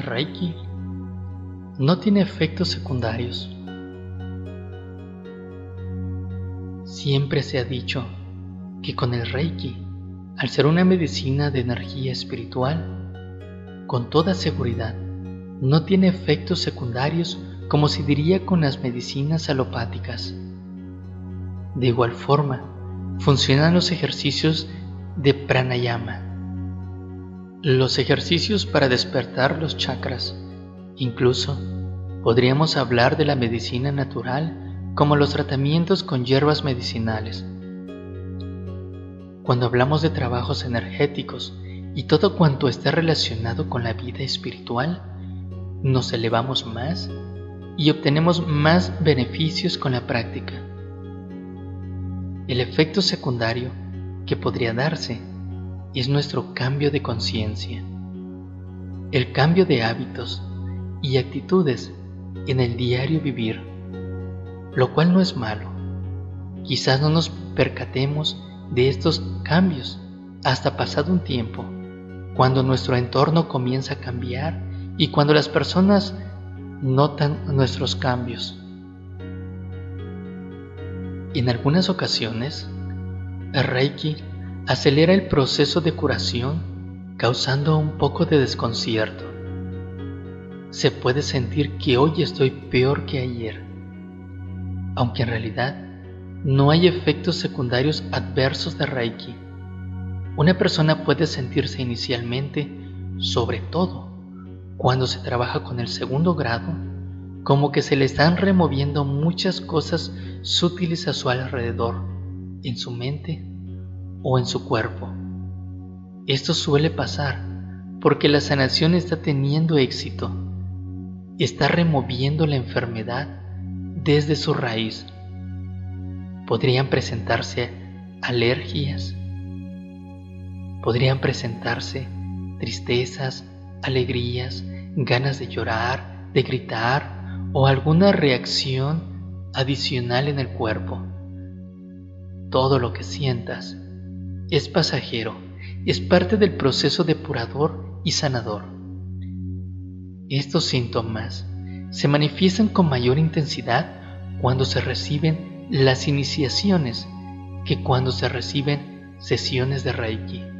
Reiki no tiene efectos secundarios. Siempre se ha dicho que con el Reiki, al ser una medicina de energía espiritual, con toda seguridad, no tiene efectos secundarios como se diría con las medicinas alopáticas. De igual forma, funcionan los ejercicios de pranayama, los ejercicios para despertar los chakras. Incluso podríamos hablar de la medicina natural como los tratamientos con hierbas medicinales. Cuando hablamos de trabajos energéticos y todo cuanto está relacionado con la vida espiritual, nos elevamos más y obtenemos más beneficios con la práctica. El efecto secundario que podría darse es nuestro cambio de conciencia, el cambio de hábitos y actitudes en el diario vivir, lo cual no es malo. Quizás no nos percatemos de estos cambios hasta pasado un tiempo, cuando nuestro entorno comienza a cambiar y cuando las personas notan nuestros cambios. En algunas ocasiones, Reiki acelera el proceso de curación causando un poco de desconcierto. Se puede sentir que hoy estoy peor que ayer, aunque en realidad no hay efectos secundarios adversos de Reiki. Una persona puede sentirse inicialmente, sobre todo cuando se trabaja con el segundo grado, como que se le están removiendo muchas cosas sutiles a su alrededor, en su mente o en su cuerpo. Esto suele pasar porque la sanación está teniendo éxito, está removiendo la enfermedad desde su raíz. Podrían presentarse alergias, podrían presentarse tristezas, alegrías, ganas de llorar, de gritar o alguna reacción adicional en el cuerpo. Todo lo que sientas es pasajero, es parte del proceso depurador y sanador. Estos síntomas se manifiestan con mayor intensidad cuando se reciben las iniciaciones que cuando se reciben sesiones de Reiki.